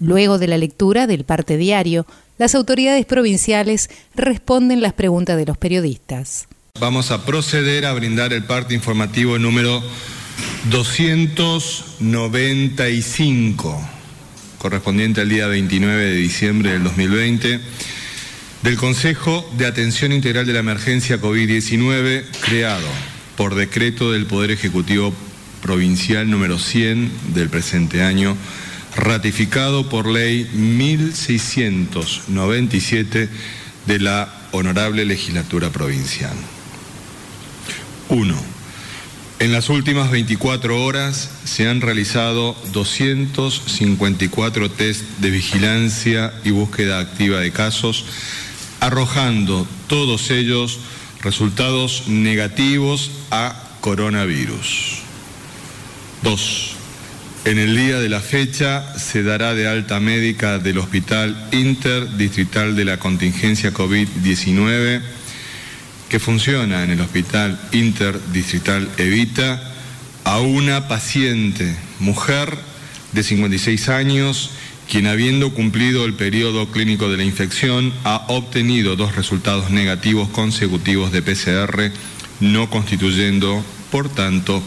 Luego de la lectura del parte diario, las autoridades provinciales responden las preguntas de los periodistas. Vamos a proceder a brindar el parte informativo número 295, correspondiente al día 29 de diciembre del 2020, del Consejo de Atención Integral de la Emergencia COVID-19, creado por decreto del Poder Ejecutivo Provincial número 100 del presente año ratificado por ley 1697 de la Honorable Legislatura Provincial. 1. En las últimas 24 horas se han realizado 254 test de vigilancia y búsqueda activa de casos, arrojando todos ellos resultados negativos a coronavirus. 2. En el día de la fecha se dará de alta médica del Hospital Interdistrital de la Contingencia COVID-19 que funciona en el Hospital Interdistrital Evita a una paciente, mujer de 56 años, quien habiendo cumplido el periodo clínico de la infección ha obtenido dos resultados negativos consecutivos de PCR, no constituyendo por tanto,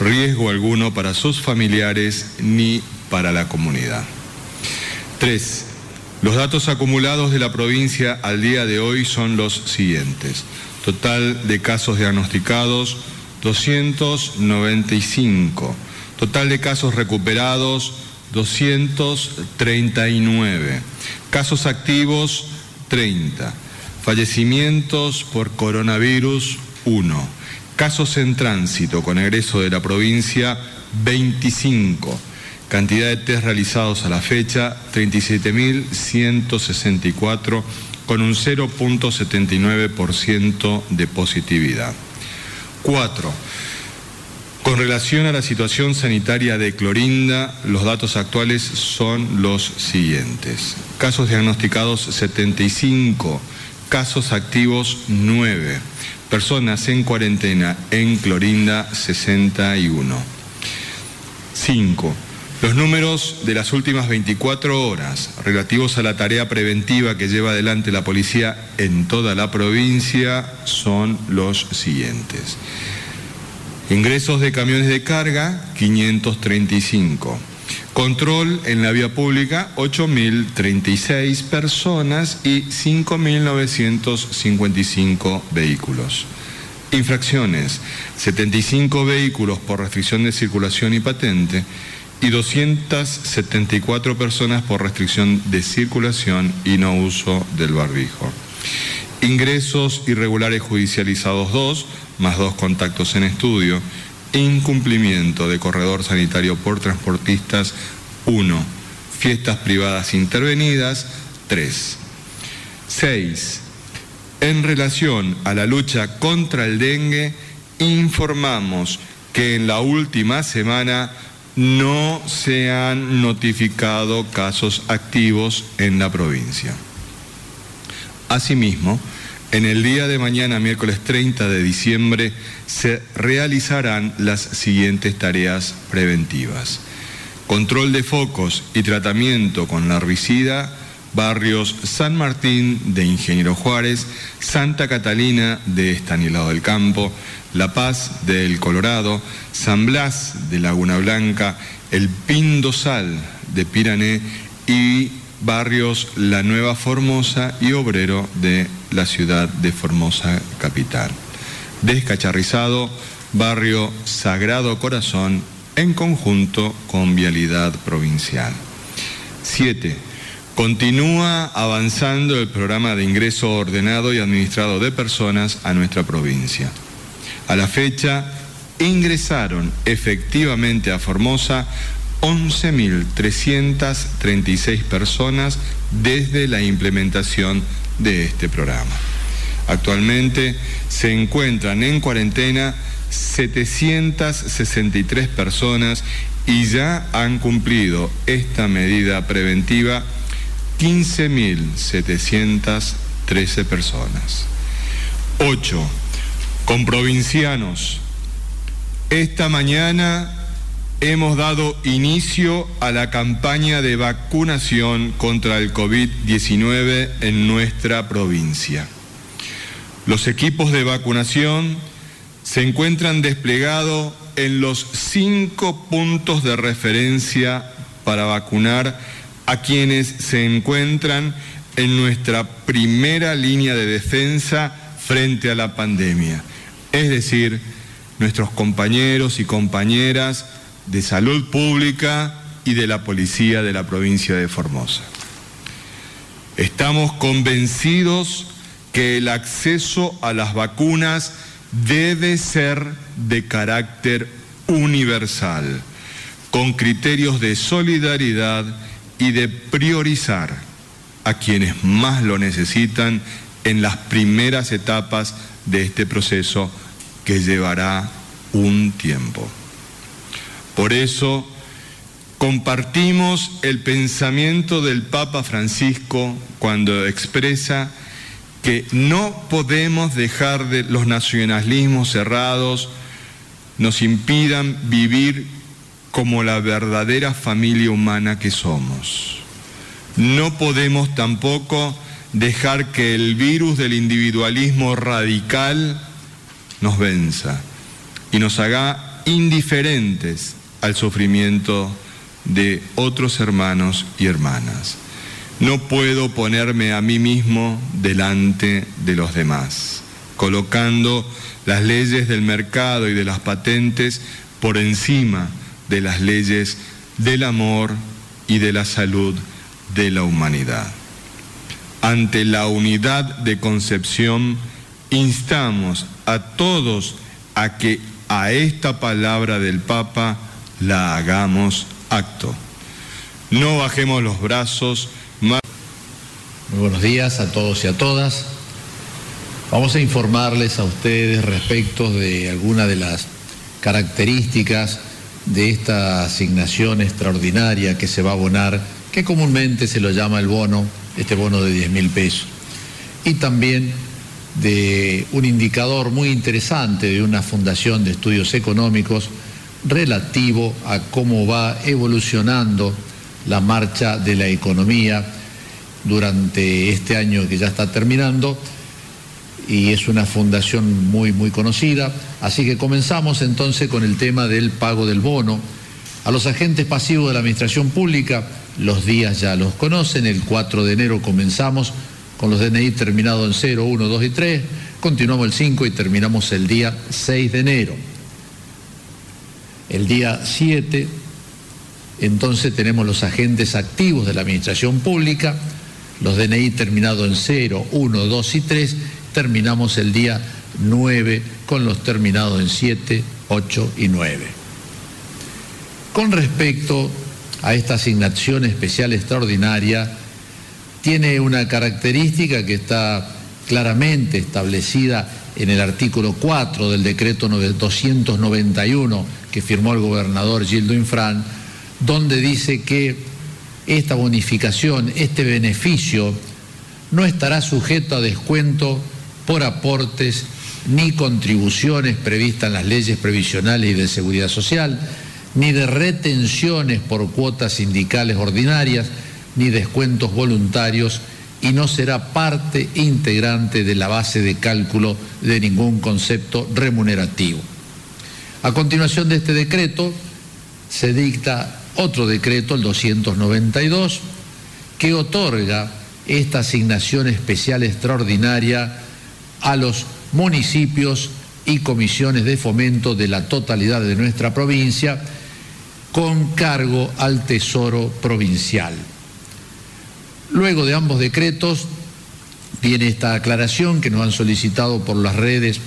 riesgo alguno para sus familiares ni para la comunidad. 3. Los datos acumulados de la provincia al día de hoy son los siguientes. Total de casos diagnosticados, 295. Total de casos recuperados, 239. Casos activos, 30. Fallecimientos por coronavirus, 1 Casos en tránsito con egreso de la provincia, 25. Cantidad de test realizados a la fecha, 37.164, con un 0.79% de positividad. 4. Con relación a la situación sanitaria de Clorinda, los datos actuales son los siguientes. Casos diagnosticados 75, casos activos 9 Personas en cuarentena en Clorinda 61. 5. Los números de las últimas 24 horas relativos a la tarea preventiva que lleva adelante la policía en toda la provincia son los siguientes. Ingresos de camiones de carga, 535. Control en la vía pública, 8.036 personas y 5.955 vehículos. Infracciones, 75 vehículos por restricción de circulación y patente y 274 personas por restricción de circulación y no uso del barbijo. Ingresos irregulares judicializados 2, más dos contactos en estudio incumplimiento de corredor sanitario por transportistas 1. Fiestas privadas intervenidas 3. 6. En relación a la lucha contra el dengue, informamos que en la última semana no se han notificado casos activos en la provincia. Asimismo, en el día de mañana, miércoles 30 de diciembre, se realizarán las siguientes tareas preventivas. Control de focos y tratamiento con la herbicida, barrios San Martín de Ingeniero Juárez, Santa Catalina de Estanilado del Campo, La Paz del Colorado, San Blas de Laguna Blanca, El Pindosal de Pirané y barrios La Nueva Formosa y Obrero de la ciudad de Formosa capital. Descacharrizado, barrio Sagrado Corazón, en conjunto con Vialidad Provincial. 7. Continúa avanzando el programa de ingreso ordenado y administrado de personas a nuestra provincia. A la fecha, ingresaron efectivamente a Formosa 11.336 personas desde la implementación de este programa. Actualmente se encuentran en cuarentena 763 personas y ya han cumplido esta medida preventiva 15.713 personas. 8. Con provincianos. Esta mañana hemos dado inicio a la campaña de vacunación contra el COVID-19 en nuestra provincia. Los equipos de vacunación se encuentran desplegados en los cinco puntos de referencia para vacunar a quienes se encuentran en nuestra primera línea de defensa frente a la pandemia, es decir, nuestros compañeros y compañeras de salud pública y de la policía de la provincia de Formosa. Estamos convencidos que el acceso a las vacunas debe ser de carácter universal, con criterios de solidaridad y de priorizar a quienes más lo necesitan en las primeras etapas de este proceso que llevará un tiempo. Por eso compartimos el pensamiento del Papa Francisco cuando expresa que no podemos dejar de los nacionalismos cerrados nos impidan vivir como la verdadera familia humana que somos. No podemos tampoco dejar que el virus del individualismo radical nos venza y nos haga indiferentes al sufrimiento de otros hermanos y hermanas. No puedo ponerme a mí mismo delante de los demás, colocando las leyes del mercado y de las patentes por encima de las leyes del amor y de la salud de la humanidad. Ante la unidad de concepción, instamos a todos a que a esta palabra del Papa la hagamos acto. No bajemos los brazos. Muy buenos días a todos y a todas. Vamos a informarles a ustedes respecto de algunas de las características de esta asignación extraordinaria que se va a abonar, que comúnmente se lo llama el bono, este bono de 10 mil pesos. Y también de un indicador muy interesante de una fundación de estudios económicos relativo a cómo va evolucionando la marcha de la economía durante este año que ya está terminando y es una fundación muy muy conocida, así que comenzamos entonces con el tema del pago del bono. A los agentes pasivos de la administración pública, los días ya los conocen, el 4 de enero comenzamos con los DNI terminados en 0, 1, 2 y 3, continuamos el 5 y terminamos el día 6 de enero. El día 7, entonces tenemos los agentes activos de la administración pública, los DNI terminados en 0, 1, 2 y 3, terminamos el día 9 con los terminados en 7, 8 y 9. Con respecto a esta asignación especial extraordinaria, tiene una característica que está claramente establecida en el artículo 4 del decreto 291 que firmó el gobernador Gildo Infran, donde dice que esta bonificación, este beneficio, no estará sujeto a descuento por aportes ni contribuciones previstas en las leyes previsionales y de seguridad social, ni de retenciones por cuotas sindicales ordinarias, ni descuentos voluntarios y no será parte integrante de la base de cálculo de ningún concepto remunerativo. A continuación de este decreto se dicta otro decreto, el 292, que otorga esta asignación especial extraordinaria a los municipios y comisiones de fomento de la totalidad de nuestra provincia con cargo al Tesoro Provincial. Luego de ambos decretos viene esta aclaración que nos han solicitado por las redes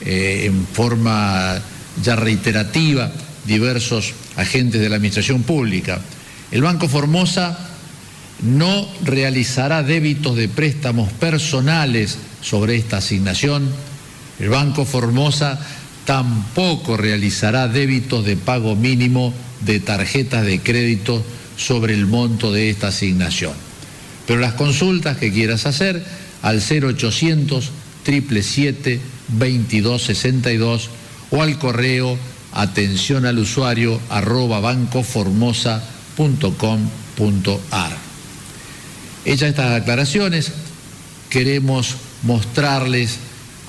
eh, en forma ya reiterativa diversos agentes de la administración pública. El Banco Formosa no realizará débitos de préstamos personales sobre esta asignación. El Banco Formosa tampoco realizará débitos de pago mínimo de tarjetas de crédito sobre el monto de esta asignación. Pero las consultas que quieras hacer al 0800 777 2262 o al correo atención al usuario arroba bancoformosa.com.ar. Hechas estas aclaraciones, queremos mostrarles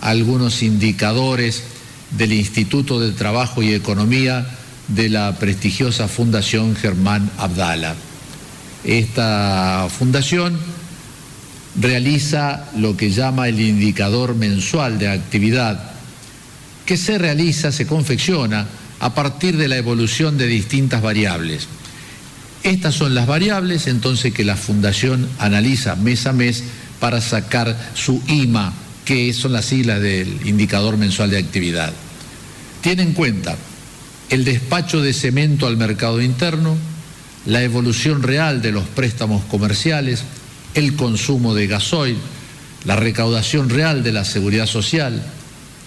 algunos indicadores del Instituto de Trabajo y Economía de la prestigiosa Fundación Germán Abdala. Esta fundación realiza lo que llama el indicador mensual de actividad, que se realiza, se confecciona a partir de la evolución de distintas variables. Estas son las variables entonces que la Fundación analiza mes a mes para sacar su IMA, que son las siglas del indicador mensual de actividad. Tiene en cuenta el despacho de cemento al mercado interno, la evolución real de los préstamos comerciales, el consumo de gasoil, la recaudación real de la seguridad social,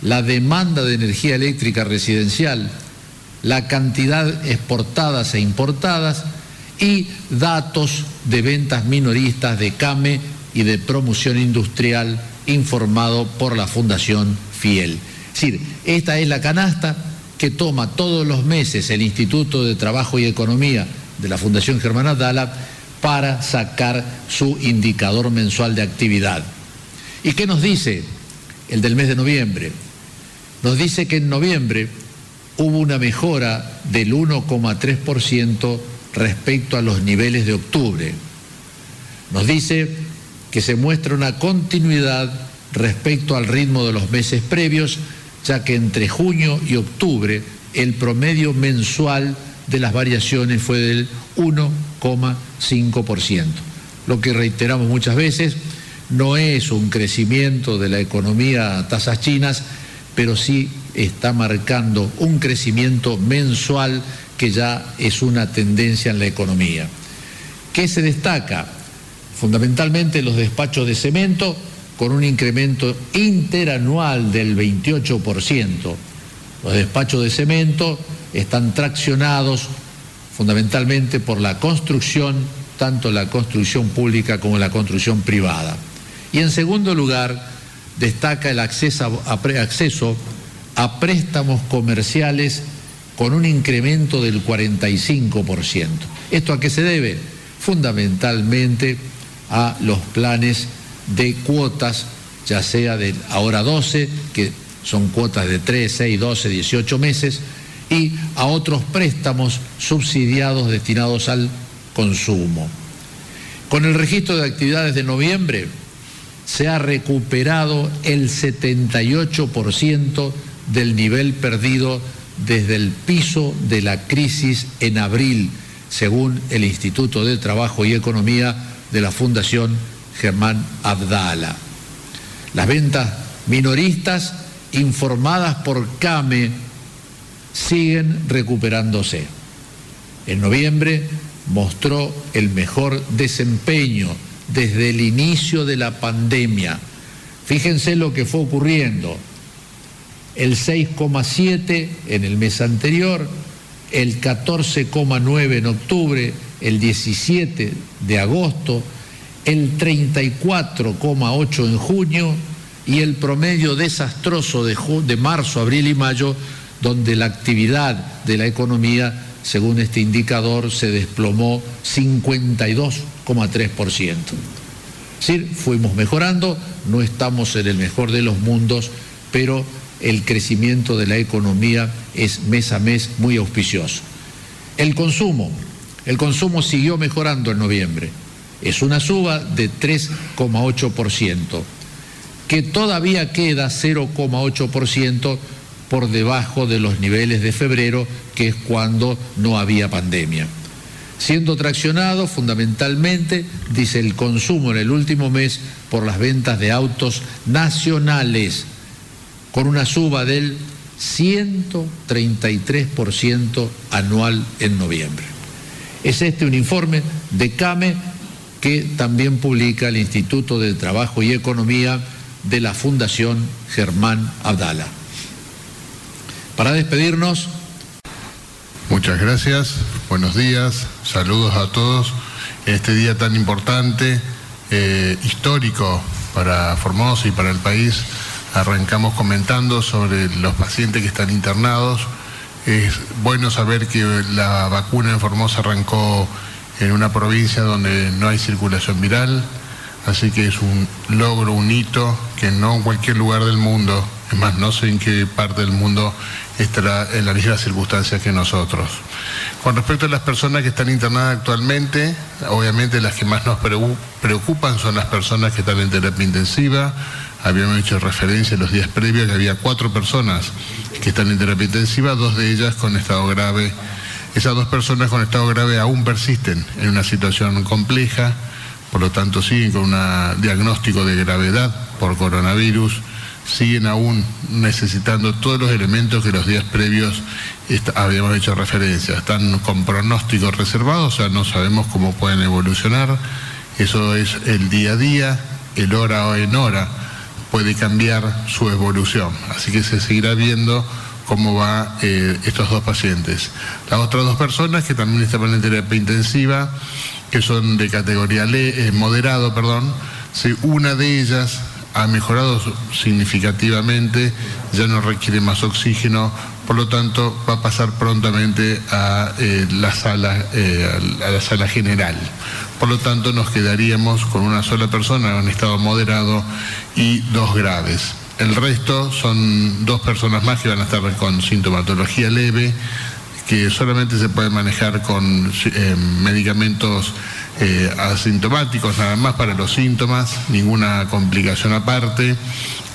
la demanda de energía eléctrica residencial, la cantidad exportadas e importadas, y datos de ventas minoristas de CAME y de promoción industrial informado por la Fundación Fiel. Es decir, esta es la canasta que toma todos los meses el Instituto de Trabajo y Economía de la Fundación Germana Dala para sacar su indicador mensual de actividad. ¿Y qué nos dice el del mes de noviembre? Nos dice que en noviembre hubo una mejora del 1,3% respecto a los niveles de octubre. Nos dice que se muestra una continuidad respecto al ritmo de los meses previos, ya que entre junio y octubre el promedio mensual de las variaciones fue del 1,5%. Lo que reiteramos muchas veces, no es un crecimiento de la economía a tasas chinas, pero sí está marcando un crecimiento mensual que ya es una tendencia en la economía. ¿Qué se destaca? Fundamentalmente los despachos de cemento con un incremento interanual del 28%. Los despachos de cemento están traccionados fundamentalmente por la construcción, tanto la construcción pública como la construcción privada. Y en segundo lugar, destaca el acceso a, préstamos comerciales con un incremento del 45%. ¿Esto a qué se debe? Fundamentalmente a los planes de cuotas, ya sea de ahora 12, que son cuotas de 3, 6, 12, 18 meses, y a otros préstamos subsidiados destinados al consumo. Con el registro de actividades de noviembre se ha recuperado el 78% del nivel perdido desde el piso de la crisis en abril, según el Instituto de Trabajo y Economía de la Fundación Germán Abdala. Las ventas minoristas informadas por CAME siguen recuperándose. En noviembre mostró el mejor desempeño desde el inicio de la pandemia. Fíjense lo que fue ocurriendo el 6,7 en el mes anterior, el 14,9 en octubre, el 17 de agosto, el 34,8 en junio y el promedio desastroso de, marzo, abril y mayo, donde la actividad de la economía, según este indicador, se desplomó 52,3%. Es decir, fuimos mejorando, no estamos en el mejor de los mundos, pero el crecimiento de la economía es mes a mes muy auspicioso. El consumo, el consumo siguió mejorando en noviembre. Es una suba de 3,8%, que todavía queda 0,8% por debajo de los niveles de febrero, que es cuando no había pandemia. Siendo traccionado fundamentalmente, dice el consumo en el último mes, por las ventas de autos nacionales, con una suba del 133% anual en noviembre. Es este un informe de CAME que también publica el Instituto de Trabajo y Economía de la Fundación Germán Abdala. Para despedirnos. Muchas gracias, buenos días, saludos a todos este día tan importante, eh, histórico para Formosa y para el país. Arrancamos comentando sobre los pacientes que están internados. Es bueno saber que la vacuna en Formosa arrancó en una provincia donde no hay circulación viral, así que es un logro, un hito que no en cualquier lugar del mundo, es más, no sé en qué parte del mundo estará en las mismas circunstancias que nosotros. Con respecto a las personas que están internadas actualmente, obviamente las que más nos preocupan son las personas que están en terapia intensiva. Habíamos hecho referencia en los días previos que había cuatro personas que están en terapia intensiva, dos de ellas con estado grave esas dos personas con estado grave aún persisten en una situación compleja, por lo tanto siguen con un diagnóstico de gravedad por coronavirus, siguen aún necesitando todos los elementos que los días previos habíamos hecho referencia. Están con pronósticos reservados, o sea, no sabemos cómo pueden evolucionar. Eso es el día a día, el hora o en hora puede cambiar su evolución. Así que se seguirá viendo cómo va eh, estos dos pacientes. Las otras dos personas que también estaban en terapia intensiva, que son de categoría le, eh, moderado, perdón, si una de ellas ha mejorado significativamente, ya no requiere más oxígeno, por lo tanto va a pasar prontamente a, eh, la, sala, a la sala general. Por lo tanto nos quedaríamos con una sola persona en estado moderado y dos graves. El resto son dos personas más que van a estar con sintomatología leve, que solamente se puede manejar con eh, medicamentos eh, asintomáticos nada más para los síntomas, ninguna complicación aparte.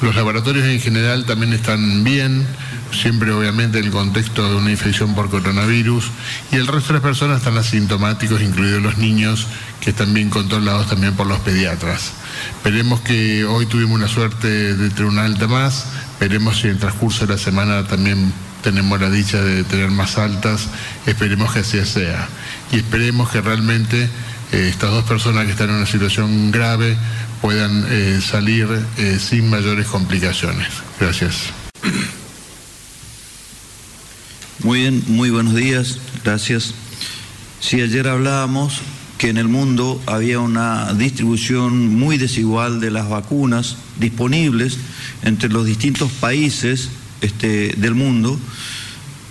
Los laboratorios en general también están bien, siempre obviamente en el contexto de una infección por coronavirus, y el resto de las personas están asintomáticos, incluidos los niños, que están bien controlados también por los pediatras. Esperemos que hoy tuvimos una suerte de tener una alta más, esperemos si en el transcurso de la semana también tenemos la dicha de tener más altas, esperemos que así sea. Y esperemos que realmente eh, estas dos personas que están en una situación grave puedan eh, salir eh, sin mayores complicaciones. Gracias. Muy bien, muy buenos días, gracias. Si ayer hablábamos que en el mundo había una distribución muy desigual de las vacunas disponibles entre los distintos países este, del mundo,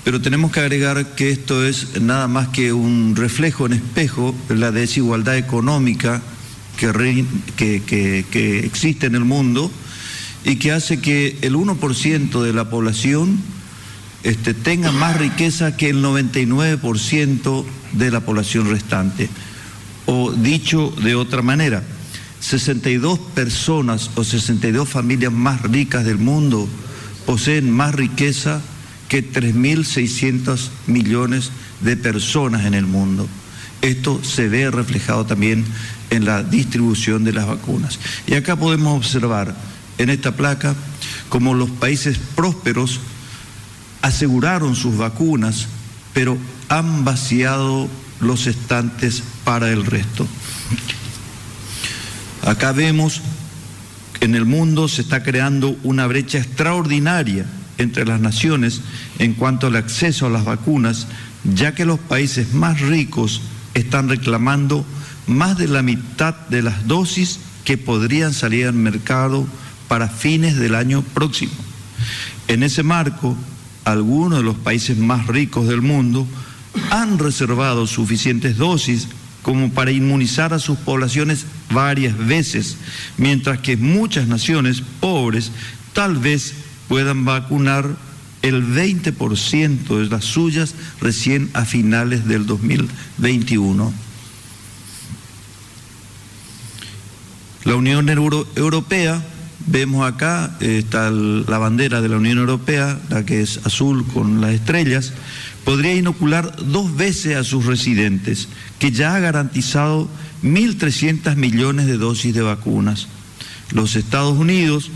pero tenemos que agregar que esto es nada más que un reflejo en espejo de la desigualdad económica que, existe en el mundo y que hace que el 1% de la población este, tenga más riqueza que el 99% de la población restante. O dicho de otra manera, 62 personas o 62 familias más ricas del mundo poseen más riqueza que 3.600 millones de personas en el mundo. Esto se ve reflejado también en la distribución de las vacunas. Y acá podemos observar en esta placa como los países prósperos aseguraron sus vacunas, pero han vaciado los estantes para el resto. Acá vemos que en el mundo se está creando una brecha extraordinaria entre las naciones en cuanto al acceso a las vacunas, ya que los países más ricos están reclamando más de la mitad de las dosis que podrían salir al mercado para fines del año próximo. En ese marco, algunos de los países más ricos del mundo han reservado suficientes dosis como para inmunizar a sus poblaciones varias veces, mientras que muchas naciones pobres tal vez puedan vacunar el 20% de las suyas recién a finales del 2021. La Unión Europea, vemos acá, está la bandera de la Unión Europea, la que es azul con las estrellas, podría inocular dos veces a sus residentes, que ya ha garantizado 1.300 millones de dosis de vacunas. Los Estados Unidos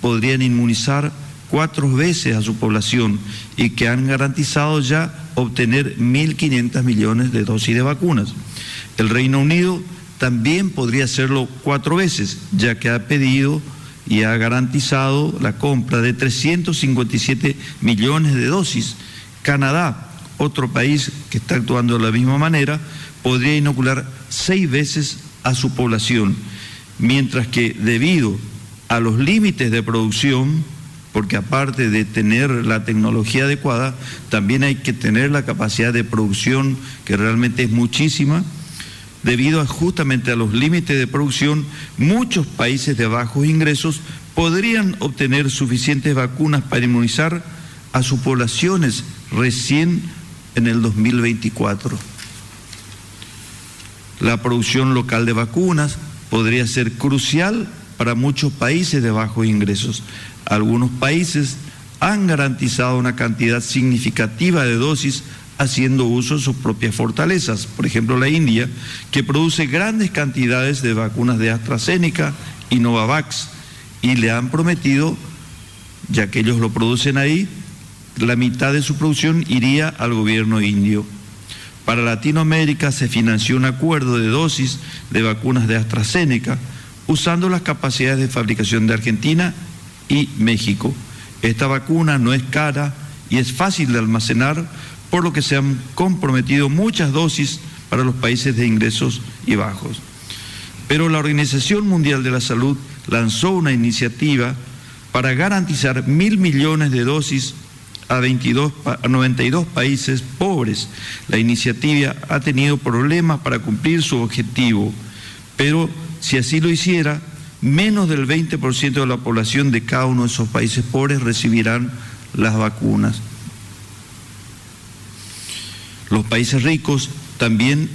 podrían inmunizar cuatro veces a su población y que han garantizado ya obtener 1.500 millones de dosis de vacunas. El Reino Unido también podría hacerlo cuatro veces, ya que ha pedido y ha garantizado la compra de 357 millones de dosis. Canadá, otro país que está actuando de la misma manera, podría inocular seis veces a su población, mientras que debido a los límites de producción, porque aparte de tener la tecnología adecuada, también hay que tener la capacidad de producción que realmente es muchísima, debido justamente a los límites de producción, muchos países de bajos ingresos podrían obtener suficientes vacunas para inmunizar a sus poblaciones recién en el 2024. La producción local de vacunas podría ser crucial para muchos países de bajos ingresos. Algunos países han garantizado una cantidad significativa de dosis haciendo uso de sus propias fortalezas. Por ejemplo, la India, que produce grandes cantidades de vacunas de AstraZeneca y Novavax, y le han prometido, ya que ellos lo producen ahí, la mitad de su producción iría al gobierno indio. Para Latinoamérica se financió un acuerdo de dosis de vacunas de AstraZeneca usando las capacidades de fabricación de Argentina y México. Esta vacuna no es cara y es fácil de almacenar, por lo que se han comprometido muchas dosis para los países de ingresos y bajos. Pero la Organización Mundial de la Salud lanzó una iniciativa para garantizar mil millones de dosis a, 22, a 92 países pobres. La iniciativa ha tenido problemas para cumplir su objetivo, pero si así lo hiciera, menos del 20% de la población de cada uno de esos países pobres recibirán las vacunas. Los países ricos también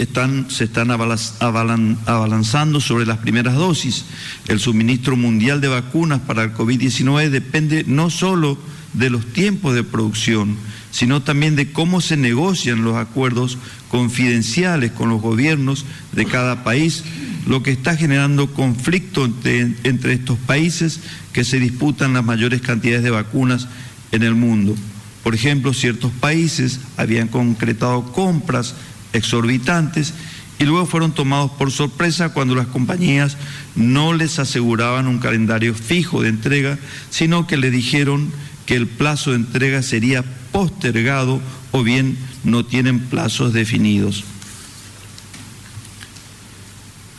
se están abalanzando sobre las primeras dosis. El suministro mundial de vacunas para el COVID-19 depende no solo de los tiempos de producción, sino también de cómo se negocian los acuerdos confidenciales con los gobiernos de cada país lo que está generando conflicto entre, estos países que se disputan las mayores cantidades de vacunas en el mundo. Por ejemplo, ciertos países habían concretado compras exorbitantes y luego fueron tomados por sorpresa cuando las compañías no les aseguraban un calendario fijo de entrega, sino que le dijeron que el plazo de entrega sería postergado o bien no tienen plazos definidos.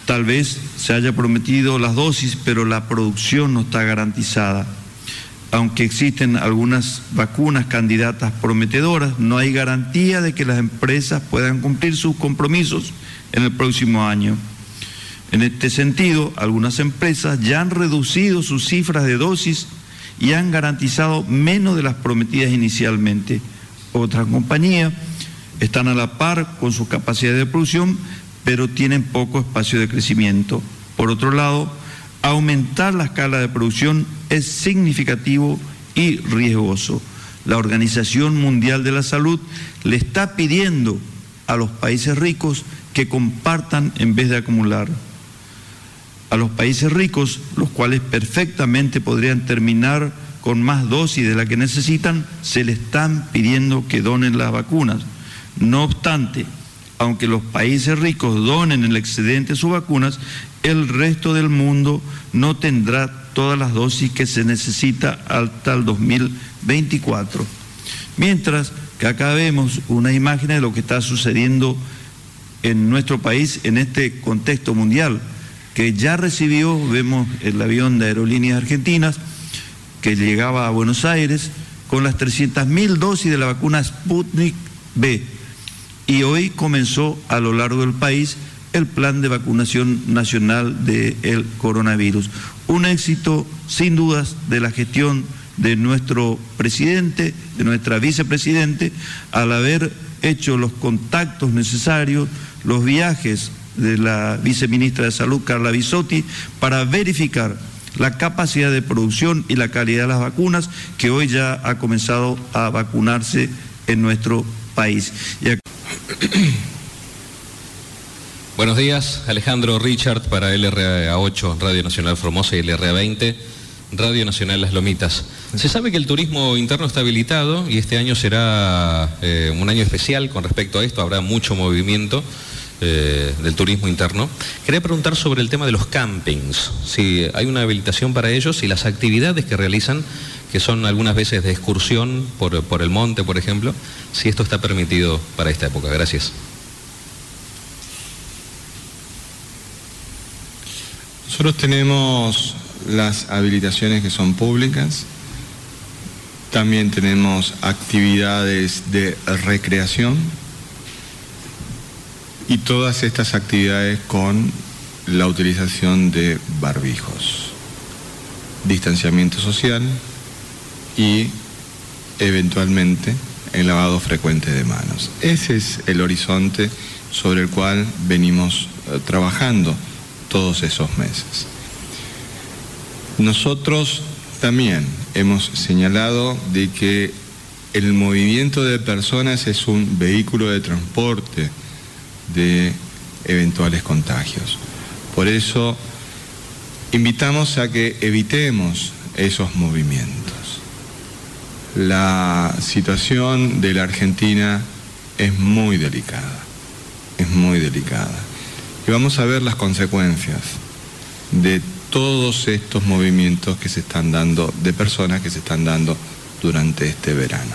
Tal vez se haya prometido las dosis, pero la producción no está garantizada. Aunque existen algunas vacunas candidatas prometedoras, no hay garantía de que las empresas puedan cumplir sus compromisos en el próximo año. En este sentido, algunas empresas ya han reducido sus cifras de dosis y han garantizado menos de las prometidas inicialmente. Otras compañías están a la par con su capacidad de producción, pero tienen poco espacio de crecimiento. Por otro lado, aumentar la escala de producción es significativo y riesgoso. La Organización Mundial de la Salud le está pidiendo a los países ricos que compartan en vez de acumular. A los países ricos, los cuales perfectamente podrían terminar con más dosis de la que necesitan, se le están pidiendo que donen las vacunas. No obstante, aunque los países ricos donen el excedente de sus vacunas, el resto del mundo no tendrá todas las dosis que se necesita hasta el 2024. Mientras que acá vemos una imagen de lo que está sucediendo en nuestro país en este contexto mundial, que ya recibió, vemos el avión de aerolíneas argentinas que llegaba a Buenos Aires con las 300.000 dosis de la vacuna Sputnik B y hoy comenzó a lo largo del país el plan de vacunación nacional del coronavirus. Un éxito sin dudas de la gestión de nuestro presidente, de nuestra vicepresidente, al haber hecho los contactos necesarios, los viajes de la viceministra de Salud, Carla Bisotti, para verificar la capacidad de producción y la calidad de las vacunas que hoy ya ha comenzado a vacunarse en nuestro país. Buenos días, Alejandro Richard para LRA8, Radio Nacional Formosa y LRA20, Radio Nacional Las Lomitas. Se sabe que el turismo interno está habilitado y este año será eh, un año especial con respecto a esto, habrá mucho movimiento eh, del turismo interno. Quería preguntar sobre el tema de los campings, si hay una habilitación para ellos y las actividades que realizan, que son algunas veces de excursión por, por el monte, por ejemplo, si esto está permitido para esta época. Gracias. Nosotros tenemos las habilitaciones que son públicas, también tenemos actividades de recreación, y todas estas actividades con la utilización de barbijos, distanciamiento social y eventualmente el lavado frecuente de manos. Ese es el horizonte sobre el cual venimos eh, trabajando todos esos meses. Nosotros también hemos señalado de que el movimiento de personas es un vehículo de transporte de eventuales contagios. Por eso invitamos a que evitemos esos movimientos. La situación de la Argentina es muy delicada, es muy delicada. Y vamos a ver las consecuencias de todos estos movimientos que se están dando, de personas que se están dando durante este verano.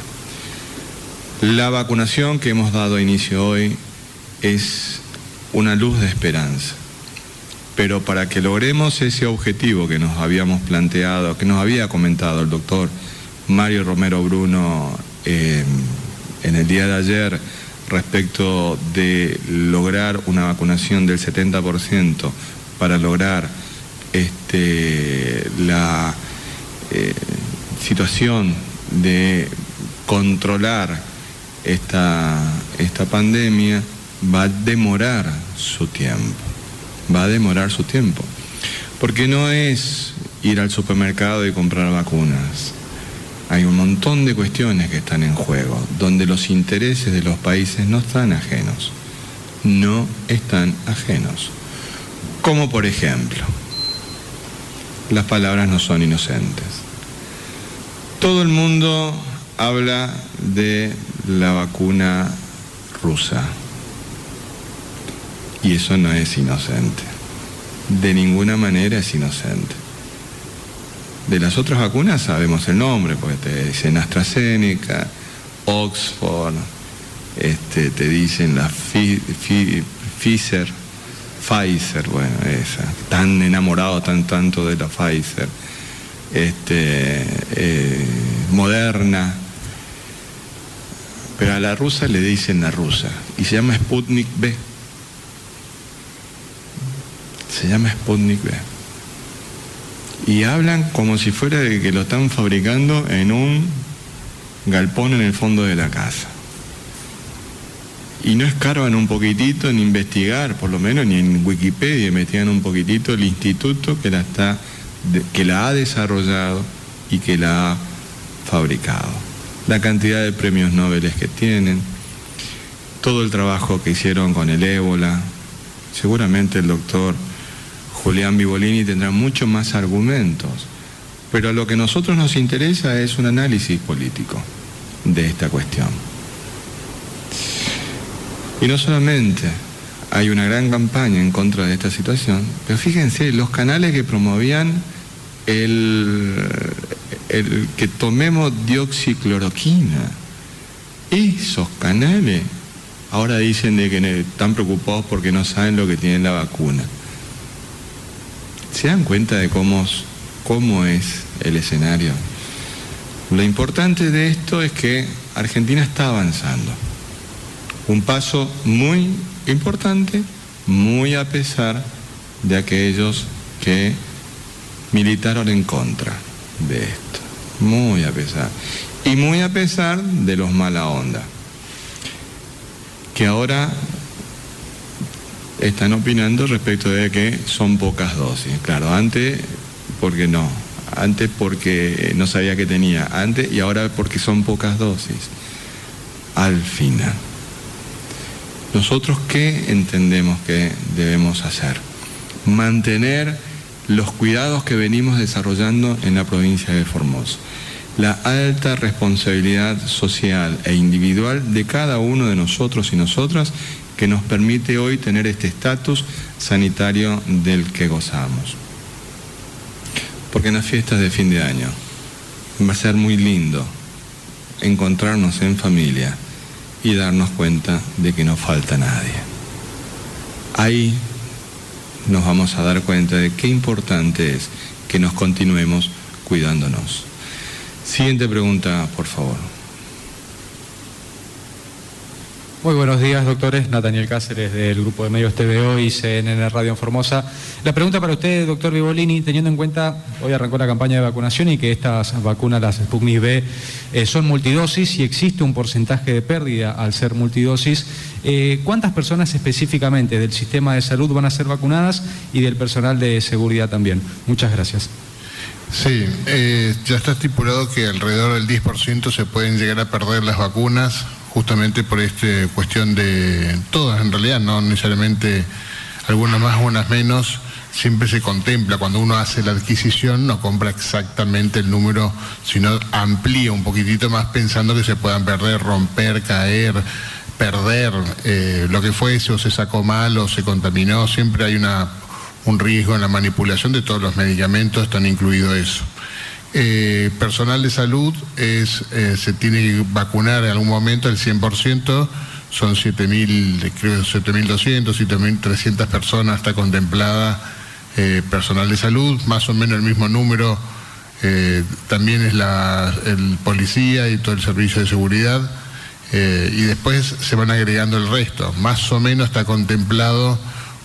La vacunación que hemos dado inicio hoy es una luz de esperanza. Pero para que logremos ese objetivo que nos habíamos planteado, que nos había comentado el doctor Mario Romero Bruno eh, en el día de ayer respecto de lograr una vacunación del 70% para lograr este, la eh, situación de controlar esta, esta pandemia, va a demorar su tiempo, va a demorar su tiempo. Porque no es ir al supermercado y comprar vacunas. Hay un montón de cuestiones que están en juego, donde los intereses de los países no están ajenos, no están ajenos. Como por ejemplo, las palabras no son inocentes. Todo el mundo habla de la vacuna rusa. Y eso no es inocente. De ninguna manera es inocente. De las otras vacunas sabemos el nombre, porque te dicen AstraZeneca, Oxford, este, te dicen la Pfizer, Pfizer, bueno, esa, tan enamorado tan tanto de la Pfizer, este, eh, Moderna, pero a la rusa le dicen la rusa y se llama Sputnik B se llama Sputnik B. Y hablan como si fuera de que lo están fabricando en un galpón en el fondo de la casa. Y no escarban un poquitito en investigar, por lo menos ni en Wikipedia investigan un poquitito el instituto que la, está, que la ha desarrollado y que la ha fabricado. La cantidad de premios Nobel que tienen, todo el trabajo que hicieron con el ébola. Seguramente el doctor Julián Vivolini tendrá muchos más argumentos, pero lo que a nosotros nos interesa es un análisis político de esta cuestión. Y no solamente hay una gran campaña en contra de esta situación, pero fíjense, los canales que promovían el, el que tomemos dioxicloroquina, esos canales ahora dicen de que están preocupados porque no saben lo que tiene la vacuna. ¿Se dan cuenta de cómo, es el escenario? Lo importante de esto es que Argentina está avanzando. Un paso muy importante, muy a pesar de aquellos que militaron en contra de esto. Muy a pesar. Y muy a pesar de los mala onda, que ahora están opinando respecto de que son pocas dosis. Claro, antes porque no, antes porque no sabía que tenía, antes y ahora porque son pocas dosis. Al final. ¿Nosotros qué entendemos que debemos hacer? Mantener los cuidados que venimos desarrollando en la provincia de Formosa. La alta responsabilidad social e individual de cada uno de nosotros y nosotras que nos permite hoy tener este estatus sanitario del que gozamos. Porque en las fiestas de fin de año va a ser muy lindo encontrarnos en familia y darnos cuenta de que no falta nadie. Ahí nos vamos a dar cuenta de qué importante es que nos continuemos cuidándonos. Siguiente pregunta, por favor. Muy buenos días, doctores. Nathaniel Cáceres del Grupo de Medios TVO y CNN Radio en Formosa. La pregunta para usted, doctor Vivolini, teniendo en cuenta, hoy arrancó la campaña de vacunación y que estas vacunas, las Sputnik B, eh, son multidosis y existe un porcentaje de pérdida al ser multidosis. Eh, ¿Cuántas personas específicamente del sistema de salud van a ser vacunadas y del personal de seguridad también? Muchas gracias. Sí, eh, ya está estipulado que alrededor del 10% se pueden llegar a perder las vacunas justamente por esta cuestión de todas en realidad, no necesariamente algunas más, unas menos, siempre se contempla, cuando uno hace la adquisición no compra exactamente el número, sino amplía un poquitito más pensando que se puedan perder, romper, caer, perder eh, lo que fuese o se sacó mal o se contaminó, siempre hay una, un riesgo en la manipulación de todos los medicamentos, están incluido eso. Eh, personal de salud es, eh, se tiene que vacunar en algún momento el 100%, son 7.000, creo 7.200, 7.300 personas está contemplada eh, personal de salud, más o menos el mismo número también es la, el policía y todo el servicio de seguridad. y después se van agregando el resto. Más o menos está contemplado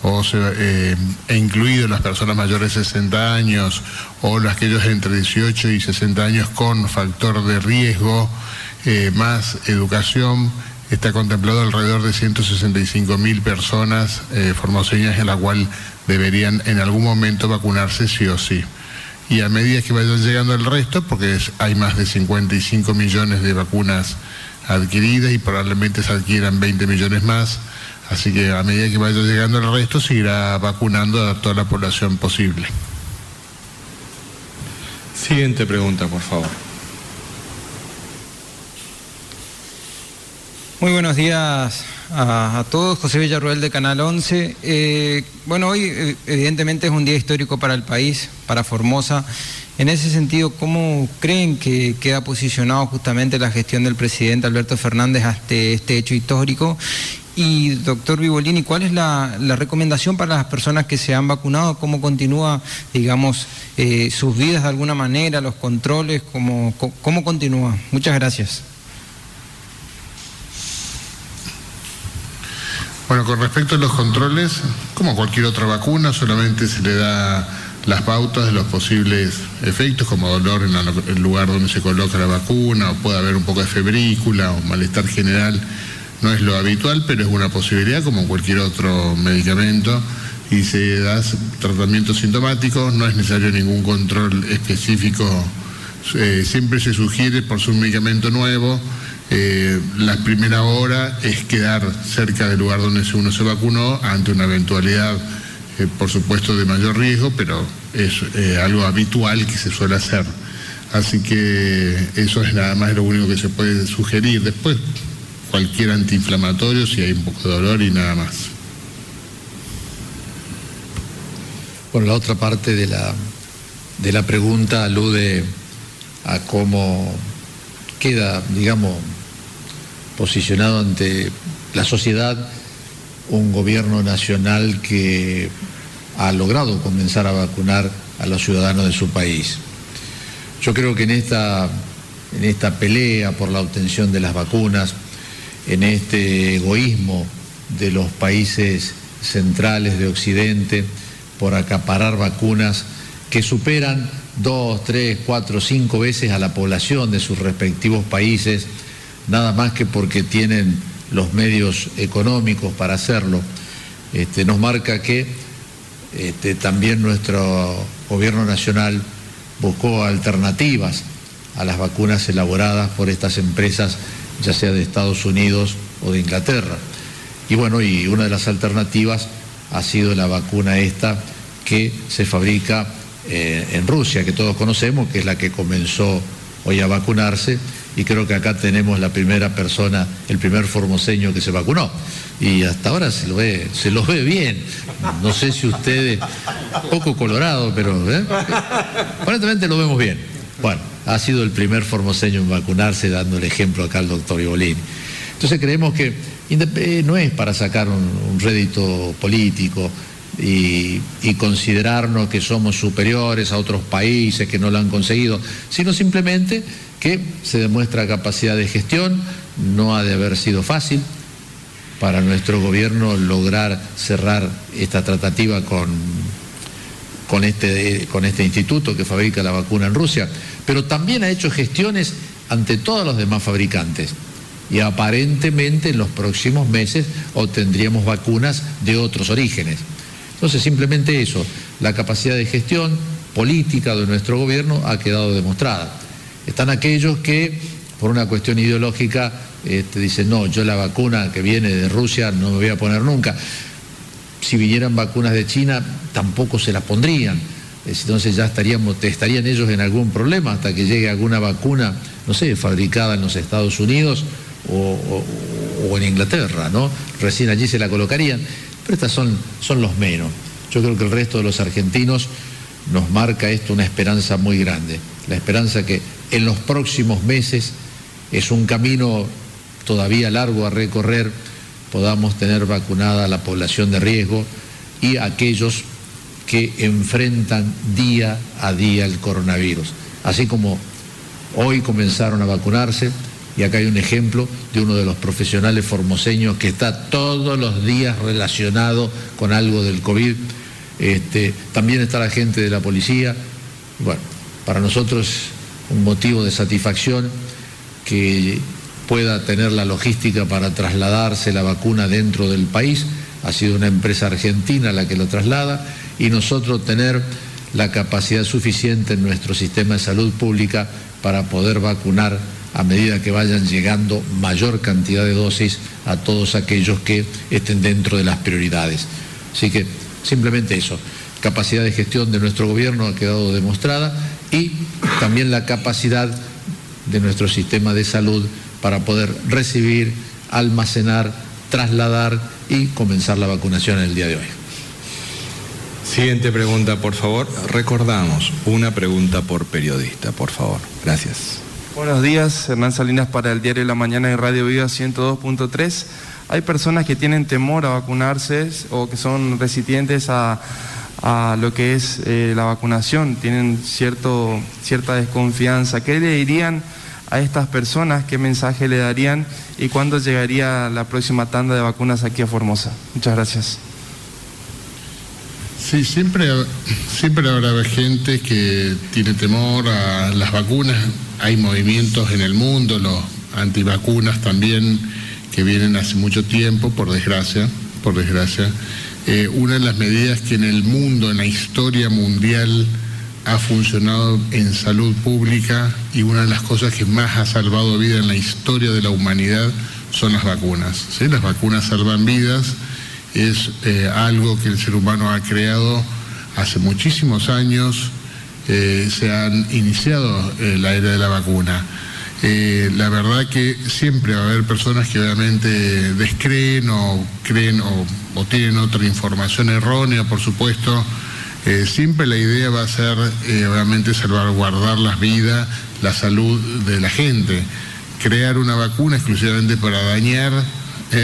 o eh, e incluido las personas mayores de 60 años o aquellos entre 18 y 60 años con factor de riesgo, eh, más educación, está contemplado alrededor de 165 mil personas eh, formoseñas en la cual deberían en algún momento vacunarse sí o sí. Y a medida que vayan llegando el resto, porque hay más de 55 millones de vacunas adquiridas y probablemente se adquieran 20 millones más, Así que a medida que vaya llegando el resto, seguirá vacunando a toda la población posible. Siguiente pregunta, por favor. Muy buenos días a, todos. José Villarruel de Canal 11. Eh, bueno, hoy eh, evidentemente es un día histórico para el país, para Formosa. En ese sentido, ¿cómo creen que queda posicionado justamente la gestión del presidente Alberto Fernández ante este hecho histórico? Y doctor Vivolini, ¿cuál es la, recomendación para las personas que se han vacunado? ¿Cómo continúa, digamos, eh, sus vidas de alguna manera, los controles? ¿Cómo, cómo continúa? Muchas gracias. Bueno, con respecto a los controles, como cualquier otra vacuna, solamente se le da las pautas de los posibles efectos, como dolor en el lugar donde se coloca la vacuna, o puede haber un poco de febrícula o malestar general no es lo habitual, pero es una posibilidad como cualquier otro medicamento y se da tratamiento sintomático, no es necesario ningún control específico, eh, siempre se sugiere por un medicamento nuevo, eh, la primera hora es quedar cerca del lugar donde uno se vacunó ante una eventualidad, eh, por supuesto, de mayor riesgo, pero es algo habitual que se suele hacer. Así que eso es nada más lo único que se puede sugerir. Después cualquier antiinflamatorio si hay un poco de dolor y nada más. Bueno, la otra parte de la, de la pregunta alude a cómo queda, digamos, posicionado ante la sociedad un gobierno nacional que ha logrado comenzar a vacunar a los ciudadanos de su país. Yo creo que en esta, en esta pelea por la obtención de las vacunas, en este egoísmo de los países centrales de Occidente por acaparar vacunas que superan dos, tres, cuatro, cinco veces a la población de sus respectivos países, nada más que porque tienen los medios económicos para hacerlo, este, nos marca que este, también nuestro gobierno nacional buscó alternativas a las vacunas elaboradas por estas empresas ya sea de Estados Unidos o de Inglaterra. Y bueno, y una de las alternativas ha sido la vacuna esta que se fabrica eh, en Rusia, que todos conocemos, que es la que comenzó hoy a vacunarse y creo que acá tenemos la primera persona, el primer formoseño que se vacunó. Y hasta ahora se lo ve, se lo ve bien. No sé si ustedes, poco colorado, pero ¿eh? aparentemente lo vemos bien. Bueno, ha sido el primer formoseño en vacunarse, dando el ejemplo acá al doctor Ibolini. Entonces creemos que eh, no es para sacar un, rédito político y, y, considerarnos que somos superiores a otros países que no lo han conseguido, sino simplemente que se demuestra capacidad de gestión, no ha de haber sido fácil para nuestro gobierno lograr cerrar esta tratativa con, con, este, con este instituto que fabrica la vacuna en Rusia, pero también ha hecho gestiones ante todos los demás fabricantes. Y aparentemente en los próximos meses obtendríamos vacunas de otros orígenes. Entonces, simplemente eso, la capacidad de gestión política de nuestro gobierno ha quedado demostrada. Están aquellos que, por una cuestión ideológica, este, dicen, no, yo la vacuna que viene de Rusia no me voy a poner nunca. Si vinieran vacunas de China, tampoco se las pondrían. Entonces ya estaríamos, estarían ellos en algún problema hasta que llegue alguna vacuna, no sé, fabricada en los Estados Unidos o, en Inglaterra, ¿no? Recién allí se la colocarían. Pero estas son, son los menos. Yo creo que el resto de los argentinos nos marca esto una esperanza muy grande. La esperanza que en los próximos meses es un camino todavía largo a recorrer, podamos tener vacunada a la población de riesgo y aquellos que enfrentan día a día el coronavirus. Así como hoy comenzaron a vacunarse, y acá hay un ejemplo de uno de los profesionales formoseños que está todos los días relacionado con algo del COVID. Este, también está la gente de la policía. Bueno, para nosotros un motivo de satisfacción que pueda tener la logística para trasladarse la vacuna dentro del país. Ha sido una empresa argentina la que lo traslada y nosotros tener la capacidad suficiente en nuestro sistema de salud pública para poder vacunar a medida que vayan llegando mayor cantidad de dosis a todos aquellos que estén dentro de las prioridades. Así que simplemente eso, capacidad de gestión de nuestro gobierno ha quedado demostrada y también la capacidad de nuestro sistema de salud para poder recibir, almacenar, trasladar y comenzar la vacunación en el día de hoy. Siguiente pregunta, por favor. Recordamos, una pregunta por periodista, por favor. Gracias. Buenos días, Hernán Salinas para el Diario de la Mañana de Radio Viva 102.3. Hay personas que tienen temor a vacunarse o que son resistentes a, lo que es eh, la vacunación, tienen cierto, cierta desconfianza. ¿Qué le dirían a estas personas? ¿Qué mensaje le darían? ¿Y cuándo llegaría la próxima tanda de vacunas aquí a Formosa? Muchas gracias. Sí, siempre, siempre habrá gente que tiene temor a las vacunas. Hay movimientos en el mundo, los antivacunas también, que vienen hace mucho tiempo, por desgracia, por desgracia. Eh, una de las medidas que en el mundo, en la historia mundial, ha funcionado en salud pública y una de las cosas que más ha salvado vida en la historia de la humanidad son las vacunas. Las vacunas salvan vidas es eh, algo que el ser humano ha creado hace muchísimos años, eh, se han iniciado eh, la era de la vacuna. la verdad que siempre va a haber personas que obviamente descreen o creen o, tienen otra información errónea, por supuesto. Siempre la idea va a ser obviamente salvaguardar las vidas, la salud de la gente. Crear una vacuna exclusivamente para dañar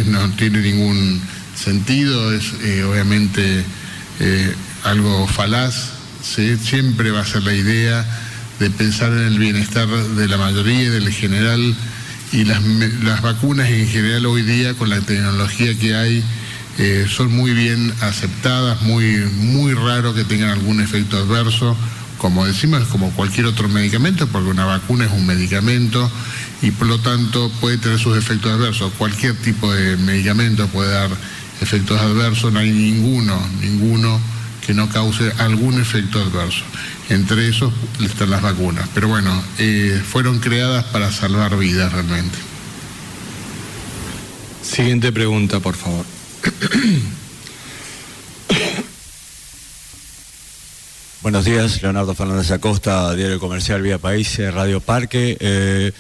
no tiene ningún sentido, es eh, obviamente eh, algo falaz, siempre va a ser la idea de pensar en el bienestar de la mayoría, del general, y las, vacunas en general hoy día con la tecnología que hay eh, son muy bien aceptadas, muy, muy raro que tengan algún efecto adverso. Como decimos, es como cualquier otro medicamento, porque una vacuna es un medicamento y por lo tanto puede tener sus efectos adversos. Cualquier tipo de medicamento puede dar efectos adversos, no hay ninguno, ninguno que no cause algún efecto adverso. Entre esos están las vacunas. Pero bueno, eh, fueron creadas para salvar vidas realmente. Siguiente pregunta, por favor. Buenos días, Leonardo Fernández Acosta, Diario Comercial Vía País, Radio Parque. Eh,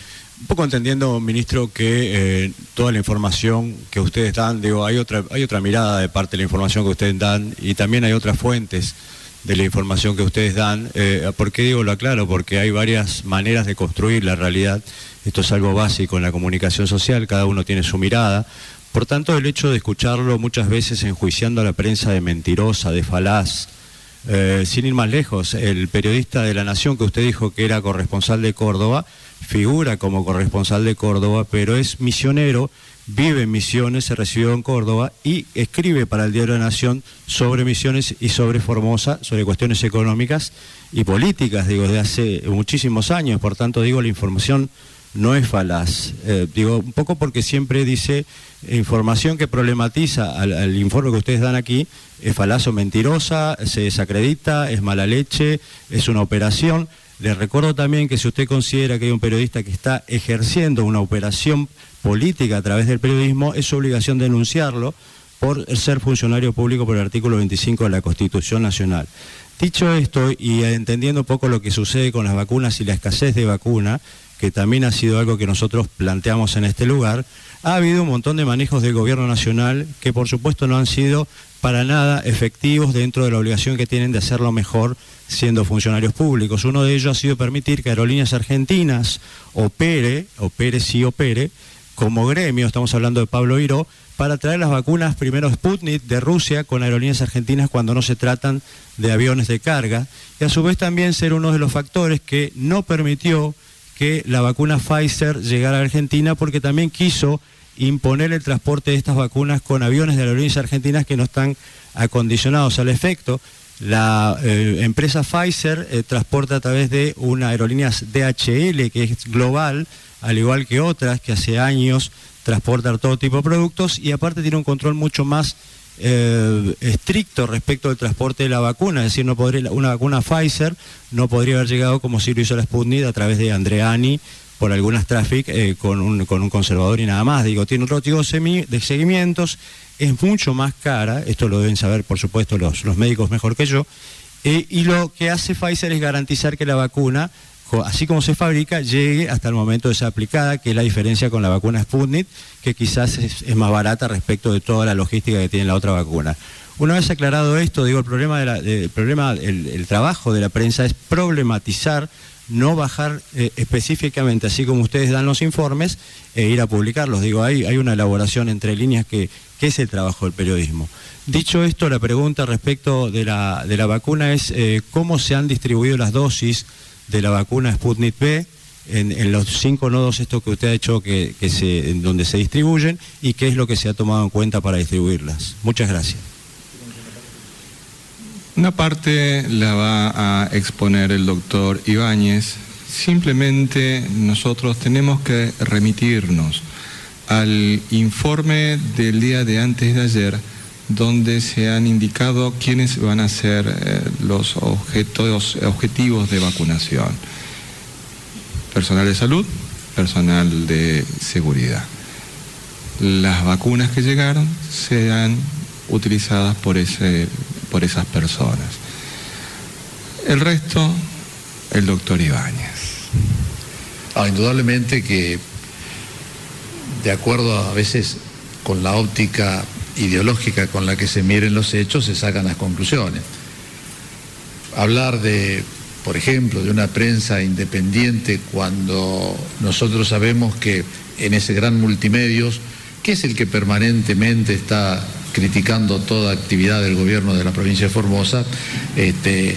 un poco entendiendo, ministro, que eh, toda la información que ustedes dan, digo, hay otra, hay otra mirada de parte de la información que ustedes dan y también hay otras fuentes de la información que ustedes dan. Eh, ¿Por qué digo lo aclaro? Porque hay varias maneras de construir la realidad. Esto es algo básico en la comunicación social, cada uno tiene su mirada. Por tanto, el hecho de escucharlo muchas veces enjuiciando a la prensa de mentirosa, de falaz, eh, sin ir más lejos, el periodista de La Nación que usted dijo que era corresponsal de Córdoba, figura como corresponsal de Córdoba, pero es misionero, vive en Misiones, se recibió en Córdoba y escribe para el Diario de la Nación sobre Misiones y sobre Formosa, sobre cuestiones económicas y políticas, digo, de hace muchísimos años. Por tanto, digo, la información no es falaz. Eh, digo, un poco porque siempre dice información que problematiza al, informe que ustedes dan aquí, es falaz o mentirosa, se desacredita, es mala leche, es una operación. Les recuerdo también que si usted considera que hay un periodista que está ejerciendo una operación política a través del periodismo, es su obligación denunciarlo por ser funcionario público por el artículo 25 de la Constitución Nacional. Dicho esto y entendiendo un poco lo que sucede con las vacunas y la escasez de vacuna, que también ha sido algo que nosotros planteamos en este lugar, ha habido un montón de manejos del gobierno nacional que por supuesto no han sido para nada efectivos dentro de la obligación que tienen de hacerlo mejor siendo funcionarios públicos. Uno de ellos ha sido permitir que Aerolíneas Argentinas opere, opere sí opere, como gremio, estamos hablando de Pablo Hiro, para traer las vacunas primero Sputnik de Rusia con aerolíneas argentinas cuando no se tratan de aviones de carga y a su vez también ser uno de los factores que no permitió que la vacuna Pfizer llegara a Argentina porque también quiso imponer el transporte de estas vacunas con aviones de aerolíneas argentinas que no están acondicionados al efecto. La eh, empresa Pfizer eh, transporta a través de una aerolínea DHL que es global, al igual que otras que hace años transportan todo tipo de productos y aparte tiene un control mucho más eh, estricto respecto al transporte de la vacuna, es decir, no podría, una vacuna Pfizer no podría haber llegado como si lo hizo la Sputnik a través de Andreani por algunas traffic eh, con, un, con un conservador y nada más. Digo, tiene otro tipo de seguimientos, es mucho más cara, esto lo deben saber por supuesto los, los médicos mejor que yo, eh, y lo que hace Pfizer es garantizar que la vacuna así como se fabrica, llegue hasta el momento de ser aplicada, que es la diferencia con la vacuna Sputnik, que quizás es, más barata respecto de toda la logística que tiene la otra vacuna. Una vez aclarado esto, digo, el problema, el, problema el, trabajo de la prensa es problematizar, no bajar eh, específicamente, así como ustedes dan los informes, e ir a publicarlos. Digo, hay, hay una elaboración entre líneas que, es el trabajo del periodismo. Dicho esto, la pregunta respecto de la, de la vacuna es eh, cómo se han distribuido las dosis de la vacuna Sputnik V en, los cinco nodos estos que usted ha hecho que, se, en donde se distribuyen y qué es lo que se ha tomado en cuenta para distribuirlas. Muchas gracias. Una parte la va a exponer el doctor Ibáñez. Simplemente nosotros tenemos que remitirnos al informe del día de antes de ayer donde se han indicado quiénes van a ser eh, los objetos, objetivos de vacunación. Personal de salud, personal de seguridad. Las vacunas que llegaron serán utilizadas por, ese, por esas personas. El resto, el doctor Ibáñez. Ah, indudablemente que, de acuerdo a veces con la óptica ideológica con la que se miren los hechos, se sacan las conclusiones. Hablar de, por ejemplo, de una prensa independiente cuando nosotros sabemos que en ese gran multimedios, que es el que permanentemente está criticando toda actividad del gobierno de la provincia de Formosa, este,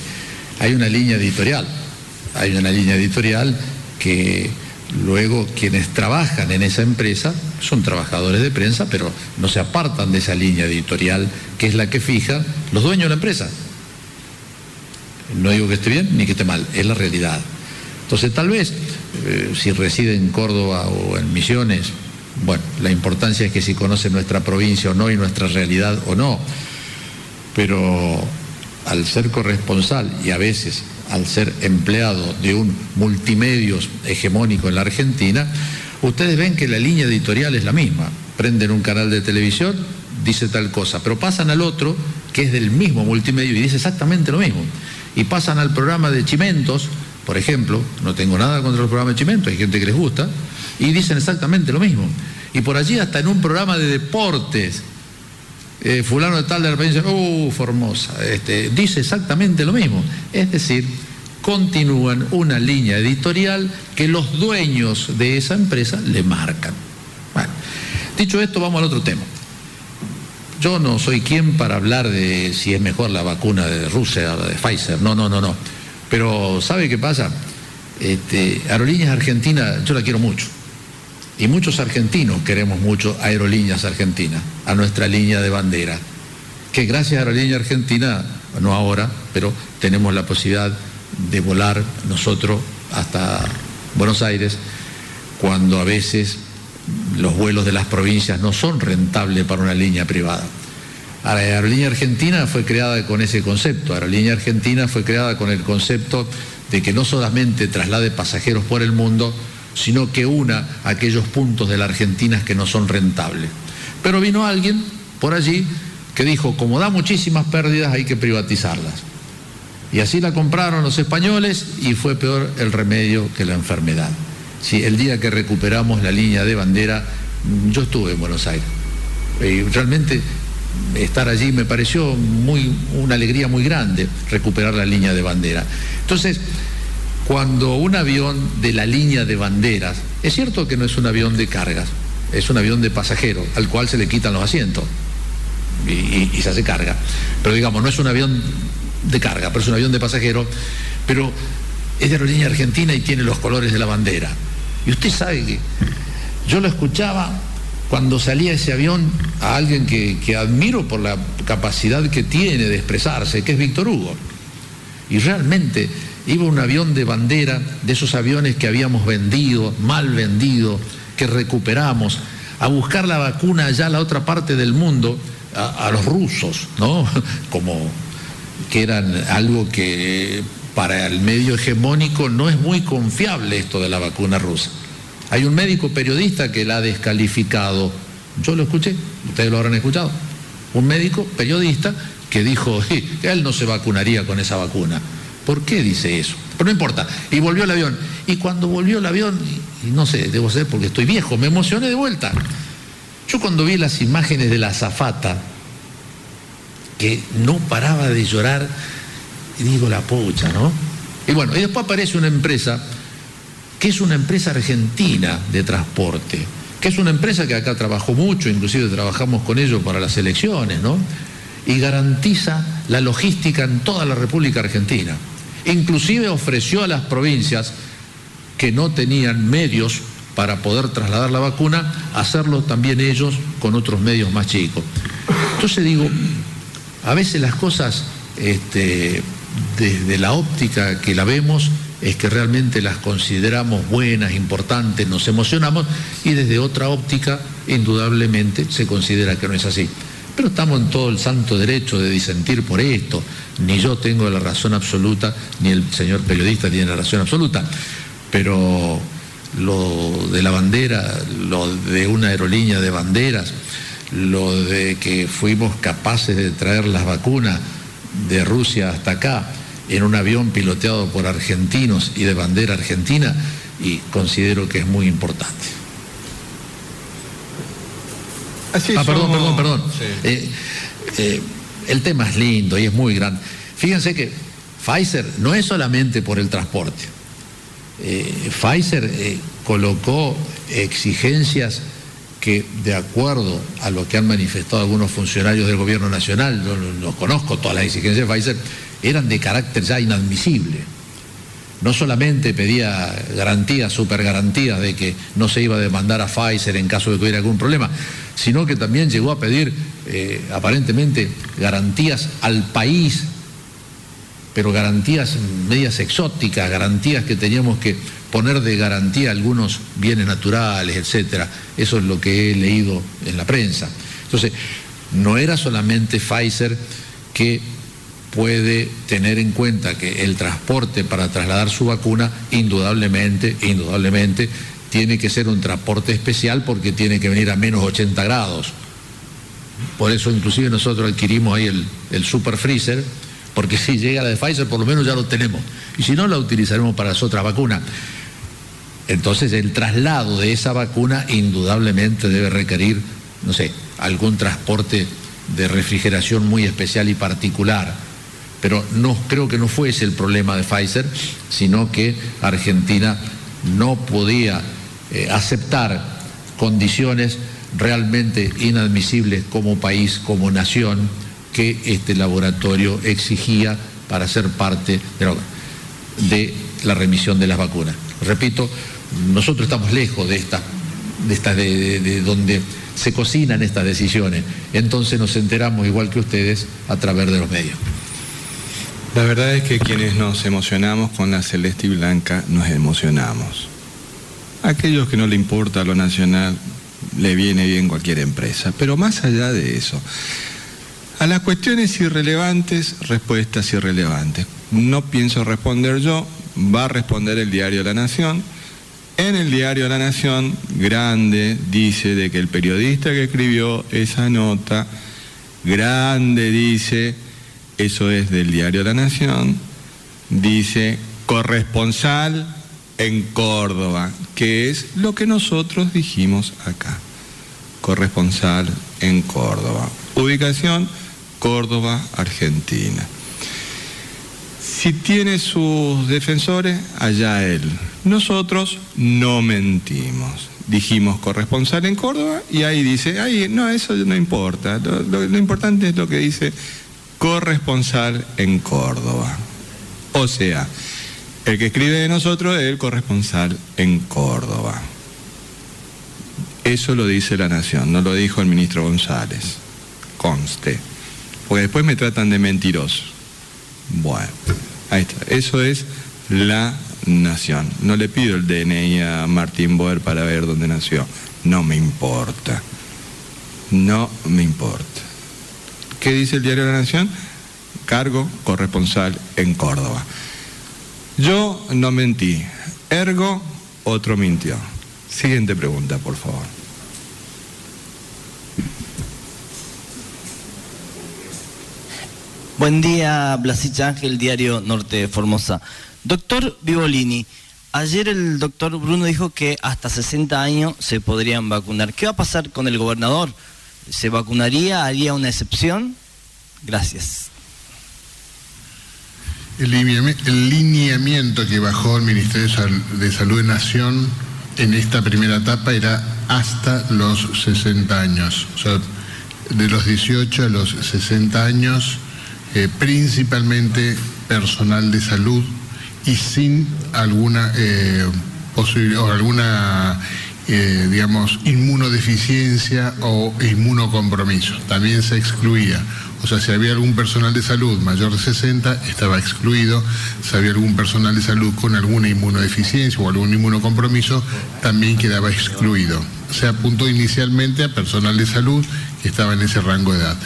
hay una línea editorial, hay una línea editorial que Luego, quienes trabajan en esa empresa son trabajadores de prensa, pero no se apartan de esa línea editorial que es la que fija los dueños de la empresa. No digo que esté bien ni que esté mal, es la realidad. Entonces, tal vez, eh, si reside en Córdoba o en Misiones, bueno, la importancia es que si conoce nuestra provincia o no y nuestra realidad o no, pero al ser corresponsal y a veces al ser empleado de un multimedios hegemónico en la Argentina, ustedes ven que la línea editorial es la misma. Prenden un canal de televisión, dice tal cosa, pero pasan al otro, que es del mismo multimedio, y dice exactamente lo mismo. Y pasan al programa de Chimentos, por ejemplo, no tengo nada contra el programa de Chimentos, hay gente que les gusta, y dicen exactamente lo mismo. Y por allí hasta en un programa de deportes, eh, fulano de tal de la provincia, uh, Formosa, este, dice exactamente lo mismo. Es decir, continúan una línea editorial que los dueños de esa empresa le marcan. Bueno, dicho esto, vamos al otro tema. Yo no soy quien para hablar de si es mejor la vacuna de Rusia o de Pfizer, no, no, no, no. Pero ¿sabe qué pasa? Este, Aerolíneas Argentina, yo la quiero mucho. Y muchos argentinos queremos mucho Aerolíneas Argentina, a nuestra línea de bandera. Que gracias a Aerolíneas Argentina, no ahora, pero tenemos la posibilidad de volar nosotros hasta Buenos Aires, cuando a veces los vuelos de las provincias no son rentables para una línea privada. La Aerolínea Argentina fue creada con ese concepto. Aerolínea Argentina fue creada con el concepto de que no solamente traslade pasajeros por el mundo, sino que una aquellos puntos de la Argentina que no son rentables. Pero vino alguien por allí que dijo, como da muchísimas pérdidas, hay que privatizarlas. Y así la compraron los españoles y fue peor el remedio que la enfermedad. Sí, el día que recuperamos la línea de bandera, yo estuve en Buenos Aires. Y realmente estar allí me pareció muy, una alegría muy grande recuperar la línea de bandera. Entonces, cuando un avión de la línea de banderas, es cierto que no es un avión de cargas, es un avión de pasajeros al cual se le quitan los asientos y, se hace carga. Pero digamos, no es un avión de carga, pero es un avión de pasajeros, pero es de aerolínea argentina y tiene los colores de la bandera. Y usted sabe que yo lo escuchaba cuando salía ese avión a alguien que, admiro por la capacidad que tiene de expresarse, que es Víctor Hugo. Y realmente iba un avión de bandera, de esos aviones que habíamos vendido, mal vendido, que recuperamos, a buscar la vacuna allá a la otra parte del mundo, a, los rusos, ¿no? Como que eran algo que para el medio hegemónico no es muy confiable esto de la vacuna rusa. Hay un médico periodista que la ha descalificado. Yo lo escuché, ustedes lo habrán escuchado. Un médico periodista que dijo él no se vacunaría con esa vacuna. ¿Por qué dice eso? Pero no importa. Y volvió el avión. Y cuando volvió el avión, y no sé, debo ser porque estoy viejo, me emocioné de vuelta. Yo cuando vi las imágenes de la azafata, que no paraba de llorar, digo la pucha, ¿no? Y bueno, y después aparece una empresa que es una empresa argentina de transporte, que es una empresa que acá trabajó mucho, inclusive trabajamos con ellos para las elecciones, ¿no? Y garantiza la logística en toda la República Argentina. Inclusive ofreció a las provincias que no tenían medios para poder trasladar la vacuna, hacerlo también ellos con otros medios más chicos. Entonces digo, a veces las cosas, este, desde la óptica que la vemos, es que realmente las consideramos buenas, importantes, nos emocionamos y desde otra óptica indudablemente se considera que no es así. Pero estamos en todo el santo derecho de disentir por esto. Ni yo tengo la razón absoluta, ni el señor periodista tiene la razón absoluta. Pero lo de la bandera, lo de una aerolínea de banderas, lo de que fuimos capaces de traer las vacunas de Rusia hasta acá, en un avión piloteado por argentinos y de bandera argentina y considero que es muy importante. ah, perdón, perdón, perdón. Eh, eh, el tema es lindo y es muy grande. Fíjense que Pfizer no es solamente por el transporte. Eh, Pfizer colocó exigencias que de acuerdo a lo que han manifestado algunos funcionarios del gobierno nacional, yo no conozco todas las exigencias de Pfizer, eran de carácter ya inadmisible. No solamente pedía garantías, super garantías de que no se iba a demandar a Pfizer en caso de que hubiera algún problema, sino que también llegó a pedir eh, aparentemente garantías al país, pero garantías medias exóticas, garantías que teníamos que poner de garantía algunos bienes naturales, etcétera. Eso es lo que he leído en la prensa. Entonces, no era solamente Pfizer que puede tener en cuenta que el transporte para trasladar su vacuna, indudablemente, indudablemente, tiene que ser un transporte especial porque tiene que venir a menos 80 grados. Por eso inclusive nosotros adquirimos ahí el, el super freezer, porque si llega la de Pfizer por lo menos ya lo tenemos. Y si no, la utilizaremos para las otras vacunas. Entonces el traslado de esa vacuna indudablemente debe requerir, no sé, algún transporte de refrigeración muy especial y particular. Pero no creo que no fuese el problema de Pfizer, sino que Argentina no podía eh, aceptar condiciones realmente inadmisibles como país, como nación, que este laboratorio exigía para ser parte de la remisión de las vacunas. Repito, nosotros estamos lejos de esta, de, de, donde se cocinan estas decisiones. Entonces nos enteramos, igual que ustedes, a través de los medios. La verdad es que quienes nos emocionamos con la celeste y blanca, nos emocionamos. Aquellos que no le importa lo nacional, le viene bien cualquier empresa. Pero más allá de eso, a las cuestiones irrelevantes, respuestas irrelevantes. No pienso responder yo, va a responder el diario La Nación en el diario La Nación, Grande dice de que el periodista que escribió esa nota, Grande dice, eso es del diario La Nación, dice corresponsal en Córdoba, que es lo que nosotros dijimos acá. Corresponsal en Córdoba. Ubicación, Córdoba, Argentina. Si tiene sus defensores, allá él. Nosotros no mentimos. Dijimos corresponsal en Córdoba y ahí dice, ahí no, eso no importa. Lo, importante es lo que dice corresponsal en Córdoba. O sea, el que escribe de nosotros es el corresponsal en Córdoba. Eso lo dice la Nación, no lo dijo el ministro González. Conste. Porque después me tratan de mentiroso. Bueno. Ahí está. Eso es la nación. No le pido el DNI a Martín Boer para ver dónde nació. No me importa. No me importa. ¿Qué dice el diario de la Nación? Cargo corresponsal en Córdoba. Yo no mentí. Ergo, otro mintió. Siguiente pregunta, por favor. Buen día, Blasich Ángel, Diario Norte de Formosa. Doctor Vivolini, ayer el doctor Bruno dijo que hasta 60 años se podrían vacunar. ¿Qué va a pasar con el gobernador? ¿Se vacunaría? ¿Haría una excepción? Gracias. El lineamiento que bajó el Ministerio de Salud de Nación en esta primera etapa era hasta los 60 años. O sea, de los 18 a los 60 años eh, principalmente personal de salud y sin alguna eh, posibilidad o alguna eh, digamos inmunodeficiencia o inmunocompromiso. También se excluía. O sea, si había algún personal de salud mayor de 60, estaba excluido. Si había algún personal de salud con alguna inmunodeficiencia o algún inmunocompromiso, también quedaba excluido. Se apuntó inicialmente a personal de salud que estaba en ese rango de edad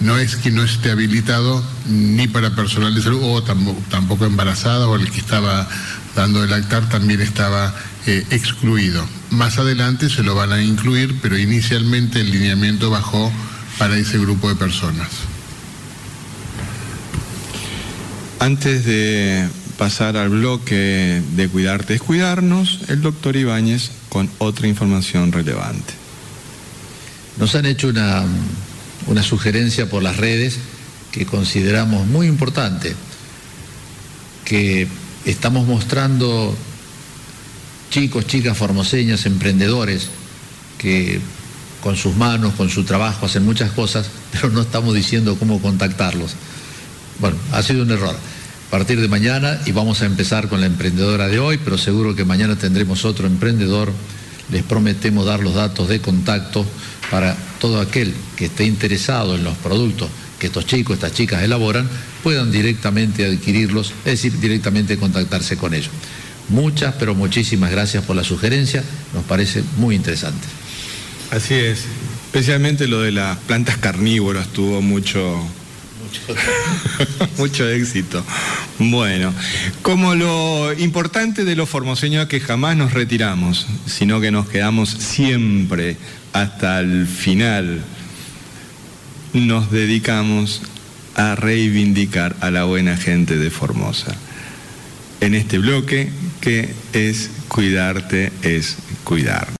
no es que no esté habilitado ni para personal de salud o tampoco, embarazada o el que estaba dando el lactar también estaba eh, excluido. Más adelante se lo van a incluir, pero inicialmente el lineamiento bajó para ese grupo de personas. Antes de pasar al bloque de Cuidarte es Cuidarnos, el doctor Ibáñez con otra información relevante. Nos han hecho una una sugerencia por las redes que consideramos muy importante, que estamos mostrando chicos, chicas formoseñas, emprendedores, que con sus manos, con su trabajo hacen muchas cosas, pero no estamos diciendo cómo contactarlos. Bueno, ha sido un error. A partir de mañana, y vamos a empezar con la emprendedora de hoy, pero seguro que mañana tendremos otro emprendedor, les prometemos dar los datos de contacto para todo aquel que esté interesado en los productos que estos chicos, estas chicas elaboran, puedan directamente adquirirlos, es decir, directamente contactarse con ellos. Muchas, pero muchísimas gracias por la sugerencia, nos parece muy interesante. Así es, especialmente lo de las plantas carnívoras tuvo mucho, Mucho éxito. Bueno, como lo importante de los formoseños es que jamás nos retiramos, sino que nos quedamos siempre hasta el final, nos dedicamos a reivindicar a la buena gente de Formosa. En este bloque que es cuidarte es cuidar.